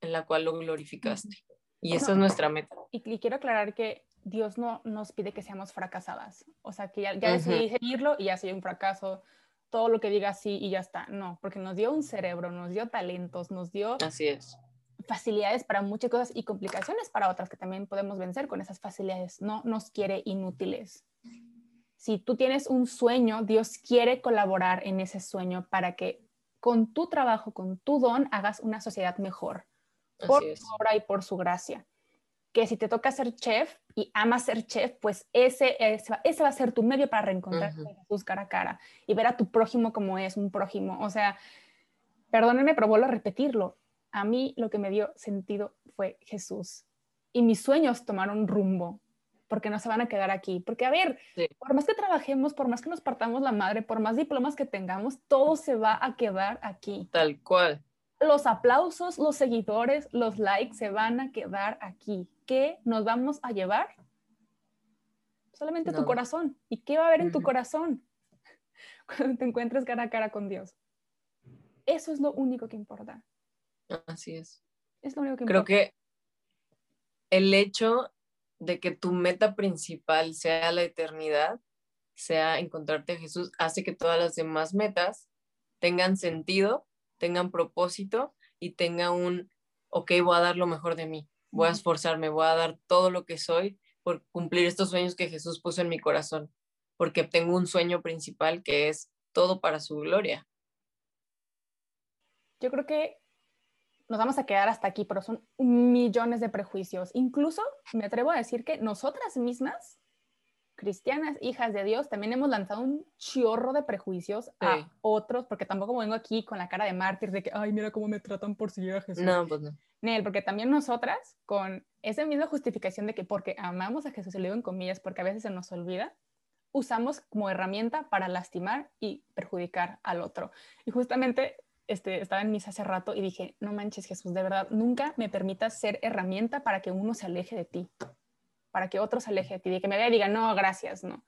en la cual lo glorificaste. Y esa es nuestra meta. Y, quiero aclarar que Dios no nos pide que seamos fracasadas. O sea, que ya, ya decidí seguirlo y ya soy un fracaso. Todo lo que diga sí y ya está. No, porque nos dio un cerebro, nos dio talentos, nos dio... Así es. Facilidades para muchas cosas y complicaciones para otras que también podemos vencer con esas facilidades. No nos quiere inútiles si tú tienes un sueño, Dios quiere colaborar en ese sueño para que con tu trabajo, con tu don, hagas una sociedad mejor por su obra y por su gracia. Que si te toca ser chef y amas ser chef, pues ese, ese, va a ser tu medio para reencontrarte con Jesús cara a cara y ver a tu prójimo como es un prójimo. O sea, perdónenme, pero vuelvo a repetirlo. A mí lo que me dio sentido fue Jesús. Y mis sueños tomaron rumbo porque no se van a quedar aquí. Porque, a ver, por más que trabajemos, por más que nos partamos la madre, por más diplomas que tengamos, todo se va a quedar aquí. Tal cual. Los aplausos, los seguidores, los likes se van a quedar aquí. ¿Qué nos vamos a llevar? Solamente tu corazón. ¿Y qué va a haber en tu corazón cuando te encuentres cara a cara con Dios? Eso es lo único que importa. Así es. Es lo único que Creo importa. Creo que el hecho de que tu meta principal sea la eternidad, sea encontrarte a Jesús, hace que todas las demás metas tengan sentido, tengan propósito y tenga un, ok, voy a dar lo mejor de mí, voy a esforzarme, voy a dar todo lo que soy por cumplir estos sueños que Jesús puso en mi corazón, porque tengo un sueño principal que es todo para su gloria. Yo creo que nos vamos a quedar hasta aquí, pero son millones de prejuicios. Incluso me atrevo a decir que nosotras mismas, cristianas, hijas de Dios, también hemos lanzado un chorro de prejuicios a otros, porque tampoco vengo aquí con la cara de mártir de que, ay, mira cómo me tratan por seguir a Jesús. No, pues no. Nel, porque también nosotras, con esa misma justificación de que porque amamos a Jesús, y lo digo en comillas, porque a veces se nos olvida, usamos como herramienta para lastimar y perjudicar al otro. Y justamente este, estaba en misa hace rato y dije, no manches Jesús, de verdad, nunca me permitas ser herramienta para que uno se aleje de ti, para que otro se aleje de ti, de que me vea y diga, no, gracias, no.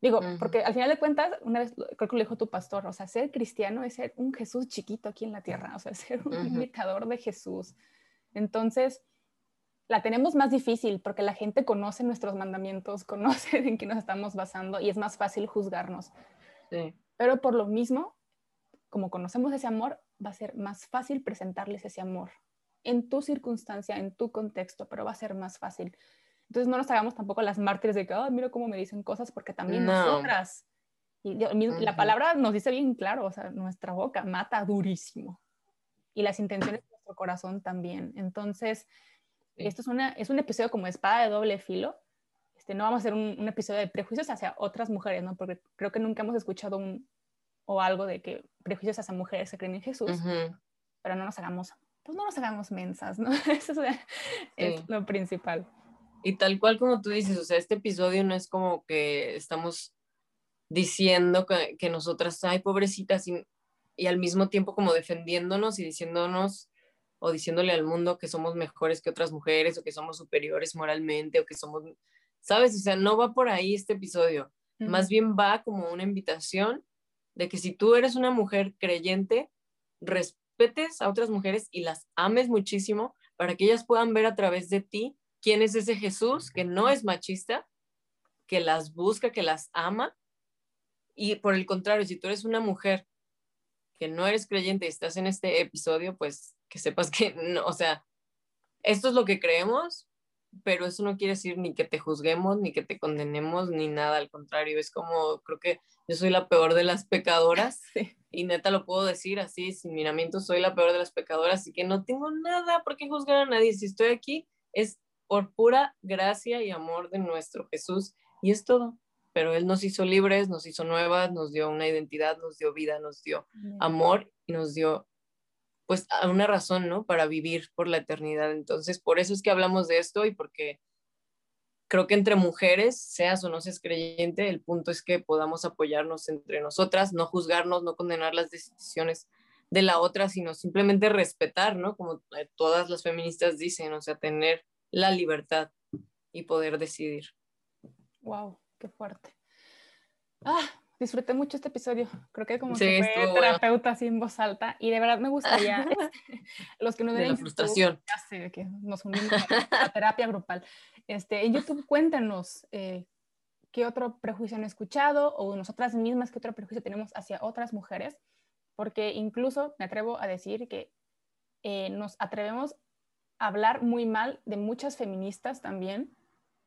Digo, porque al final de cuentas, una vez creo que lo dijo tu pastor, o sea, ser cristiano es ser un Jesús chiquito aquí en la tierra, o sea, ser un imitador de Jesús. Entonces, la tenemos más difícil porque la gente conoce nuestros mandamientos, conoce en qué nos estamos basando y es más fácil juzgarnos. Sí. Pero por lo mismo, como conocemos ese amor, va a ser más fácil presentarles ese amor en tu circunstancia, en tu contexto, pero va a ser más fácil. Entonces no nos hagamos tampoco las mártires de que, oh, mira cómo me dicen cosas, porque también nosotras, y la palabra nos dice bien claro, o sea, nuestra boca mata durísimo. Y las intenciones de nuestro corazón también. Entonces, esto es, una, es un episodio como espada de doble filo. Este, no vamos a hacer un, episodio de prejuicios hacia otras mujeres, ¿no? Porque creo que nunca hemos escuchado un, o algo de que prejuicios hacia mujeres se creen en Jesús, pero no nos hagamos, pues no nos hagamos mensas, ¿no? Eso es, lo principal. Y tal cual como tú dices, o sea, este episodio no es como que estamos diciendo que, que nosotras, ay, pobrecitas, y, y, al mismo tiempo como defendiéndonos y diciéndonos o diciéndole al mundo que somos mejores que otras mujeres o que somos superiores moralmente o que somos, ¿sabes? O sea, no va por ahí este episodio. Más bien va como una invitación de que si tú eres una mujer creyente, respetes a otras mujeres y las ames muchísimo para que ellas puedan ver a través de ti quién es ese Jesús que no es machista, que las busca, que las ama. Y por el contrario, si tú eres una mujer que no eres creyente y estás en este episodio, pues que sepas que, no, o sea, esto es lo que creemos, pero eso no quiere decir ni que te juzguemos, ni que te condenemos, ni nada, al contrario, es como, creo que yo soy la peor de las pecadoras, y neta lo puedo decir así, sin miramiento, soy la peor de las pecadoras, así que no tengo nada por qué juzgar a nadie, si estoy aquí es por pura gracia y amor de nuestro Jesús, y es todo. Pero Él nos hizo libres, nos hizo nuevas, nos dio una identidad, nos dio vida, nos dio amor y nos dio pues una razón, ¿no? Para vivir por la eternidad. Entonces, por eso es que hablamos de esto y porque creo que entre mujeres, seas o no seas creyente, el punto es que podamos apoyarnos entre nosotras, no juzgarnos, no condenar las decisiones de la otra, sino simplemente respetar, ¿no? Como eh, todas las feministas dicen, o sea, tener la libertad y poder decidir. Wow, qué fuerte. Ah, disfruté mucho este episodio. Creo que como que fue terapeuta así en voz alta y de verdad me gustaría los que nos ven la frustración. Ya que nos unimos a la terapia grupal. Este, en YouTube cuéntenos eh, qué otro prejuicio han escuchado o nosotras mismas qué otro prejuicio tenemos hacia otras mujeres, porque incluso me atrevo a decir que eh, nos atrevemos a hablar muy mal de muchas feministas también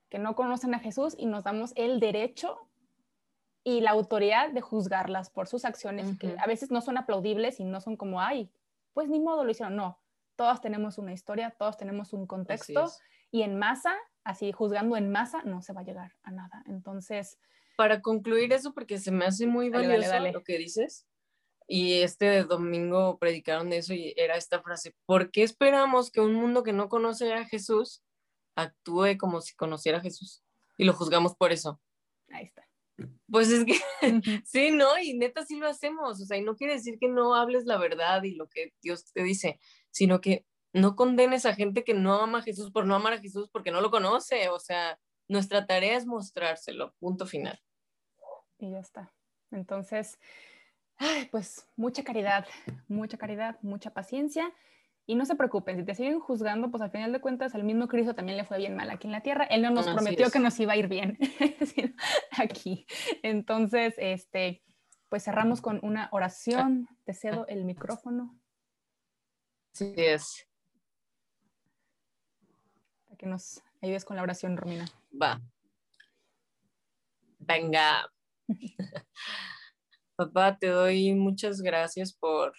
que no conocen a Jesús y nos damos el derecho y la autoridad de juzgarlas por sus acciones, que a veces no son aplaudibles y no son como, ay, pues ni modo lo hicieron. No, todas tenemos una historia, todos tenemos un contexto y en masa, así juzgando en masa, no se va a llegar a nada. Entonces... Para concluir eso, porque se me hace muy valioso lo que dices, y este domingo predicaron de eso y era esta frase, ¿por qué esperamos que un mundo que no conoce a Jesús actúe como si conociera a Jesús? Y lo juzgamos por eso. Ahí está. Pues es que sí, ¿no? Y neta sí lo hacemos, o sea, y no quiere decir que no hables la verdad y lo que Dios te dice, sino que no condenes a gente que no ama a Jesús por no amar a Jesús porque no lo conoce, o sea, nuestra tarea es mostrárselo, punto final. Y ya está. Entonces, pues mucha caridad, mucha caridad, mucha paciencia y no se preocupen, si te siguen juzgando, pues al final de cuentas al mismo Cristo también le fue bien mal aquí en la tierra. Él no nos prometió que nos iba a ir bien aquí. Entonces, este, pues cerramos con una oración. Te cedo el micrófono. Sí es. Para que nos ayudes con la oración, Romina. Va. Venga. Papá, te doy muchas gracias por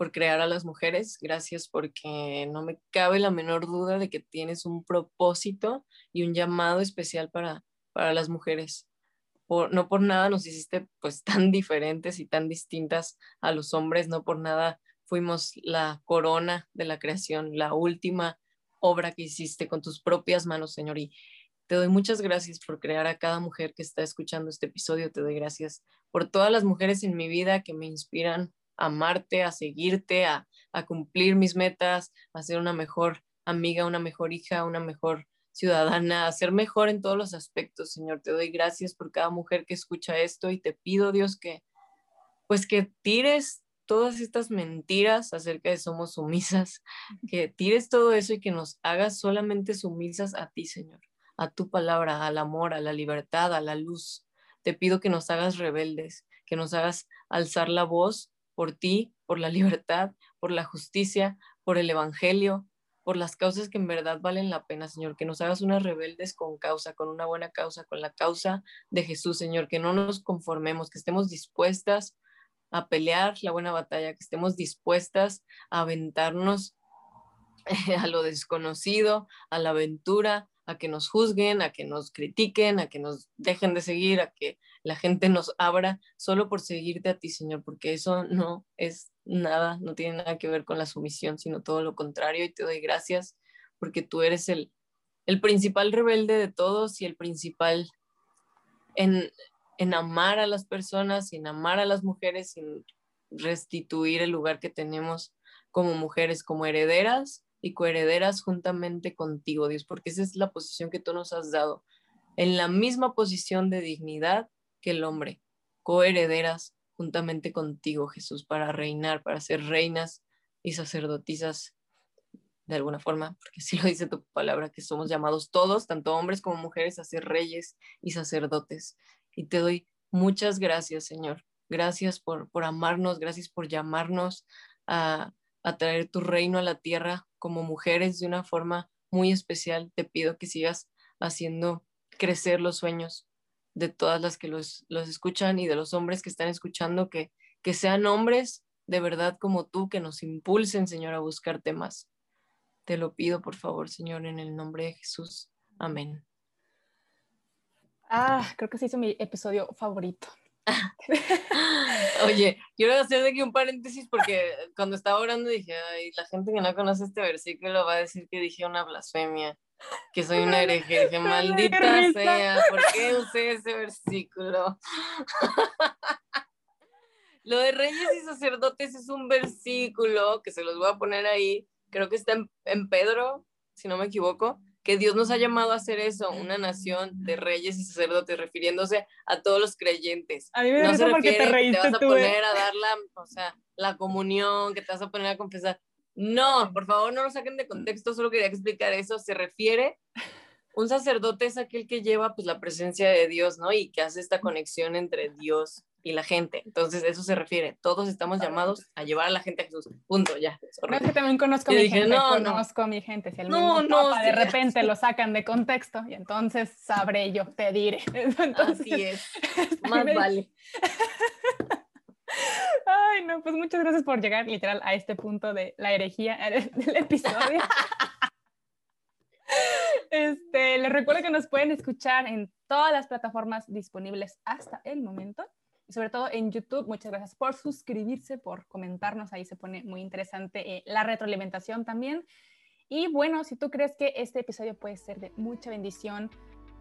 por crear a las mujeres. Gracias porque no me cabe la menor duda de que tienes un propósito y un llamado especial para, para las mujeres. Por, no por nada nos hiciste pues tan diferentes y tan distintas a los hombres, no por nada fuimos la corona de la creación, la última obra que hiciste con tus propias manos, Señor. Te doy muchas gracias por crear a cada mujer que está escuchando este episodio. Te doy gracias por todas las mujeres en mi vida que me inspiran amarte, a seguirte, a, cumplir mis metas, a ser una mejor amiga, una mejor hija, una mejor ciudadana, a ser mejor en todos los aspectos, Señor. Te doy gracias por cada mujer que escucha esto y te pido, Dios, que pues que tires todas estas mentiras acerca de somos sumisas, que tires todo eso y que nos hagas solamente sumisas a ti, Señor, a tu palabra, al amor, a la libertad, a la luz. Te pido que nos hagas rebeldes, que nos hagas alzar la voz por ti, por la libertad, por la justicia, por el Evangelio, por las causas que en verdad valen la pena, Señor, que nos hagas unas rebeldes con causa, con una buena causa, con la causa de Jesús, Señor, que no nos conformemos, que estemos dispuestas a pelear la buena batalla, que estemos dispuestas a aventarnos a lo desconocido, a la aventura, a que nos juzguen, a que nos critiquen, a que nos dejen de seguir, a que la gente nos abra solo por seguirte a ti, Señor, porque eso no es nada, no tiene nada que ver con la sumisión, sino todo lo contrario. Y te doy gracias porque tú eres el, el principal rebelde de todos y el principal en, en amar a las personas, en amar a las mujeres, en restituir el lugar que tenemos como mujeres, como herederas y coherederas juntamente contigo, Dios, porque esa es la posición que tú nos has dado, en la misma posición de dignidad que el hombre, coherederas juntamente contigo, Jesús, para reinar, para ser reinas y sacerdotisas de alguna forma, porque así lo dice tu palabra, que somos llamados todos, tanto hombres como mujeres, a ser reyes y sacerdotes. Y te doy muchas gracias, Señor. Gracias por, por amarnos, gracias por llamarnos a, a traer tu reino a la tierra como mujeres de una forma muy especial. Te pido que sigas haciendo crecer los sueños de todas las que los, escuchan y de los hombres que están escuchando, que, que sean hombres de verdad como tú, que nos impulsen, Señor, a buscarte más. Te lo pido, por favor, Señor, en el nombre de Jesús. Amén. Ah, creo que se hizo mi episodio favorito. Oye, quiero hacer de aquí un paréntesis porque cuando estaba orando dije, ay, la gente que no conoce este versículo va a decir que dije una blasfemia, que soy una hereje. Dije, maldita sea, ¿por qué usé ese versículo? Lo de reyes y sacerdotes es un versículo que se los voy a poner ahí, creo que está en Pedro, si no me equivoco, que Dios nos ha llamado a hacer eso, una nación de reyes y sacerdotes, refiriéndose a todos los creyentes. A mí me no se porque te reíste que te vas a poner a dar la, o sea, la comunión, que te vas a poner a confesar. No, por favor, no lo saquen de contexto, solo quería explicar eso. Se refiere, un sacerdote es aquel que lleva pues la presencia de Dios, ¿no? Y que hace esta conexión entre Dios y la gente. Entonces, eso se refiere. Todos estamos llamados a llevar a la gente a Jesús. Punto, ya. No es que también conozco a mi gente, no, conozco a mi gente. Si el no, no, de repente lo sacan de contexto y entonces sabré yo, te diré. Así es. Más vale. Ay, no, pues muchas gracias por llegar literal a este punto de la herejía del episodio. Este, les recuerdo que nos pueden escuchar en todas las plataformas disponibles hasta el momento sobre todo en YouTube. Muchas gracias por suscribirse, por comentarnos, ahí se pone muy interesante eh, la retroalimentación también. Y bueno, si tú crees que este episodio puede ser de mucha bendición,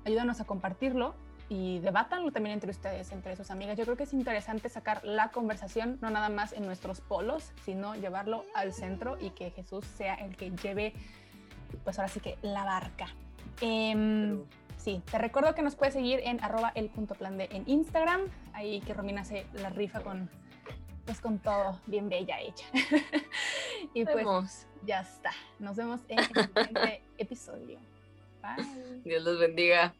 ayúdanos a compartirlo y debátanlo también entre ustedes, entre sus amigas. Yo creo que es interesante sacar la conversación, no nada más en nuestros polos, sino llevarlo al centro y que Jesús sea el que lleve, pues ahora sí que la barca. Eh, Sí, te recuerdo que nos puedes seguir en arroba el punto plan de en Instagram, ahí que Romina hace la rifa con, pues con todo bien bella hecha. y pues ya está. Nos vemos en el siguiente episodio. Bye. Dios los bendiga.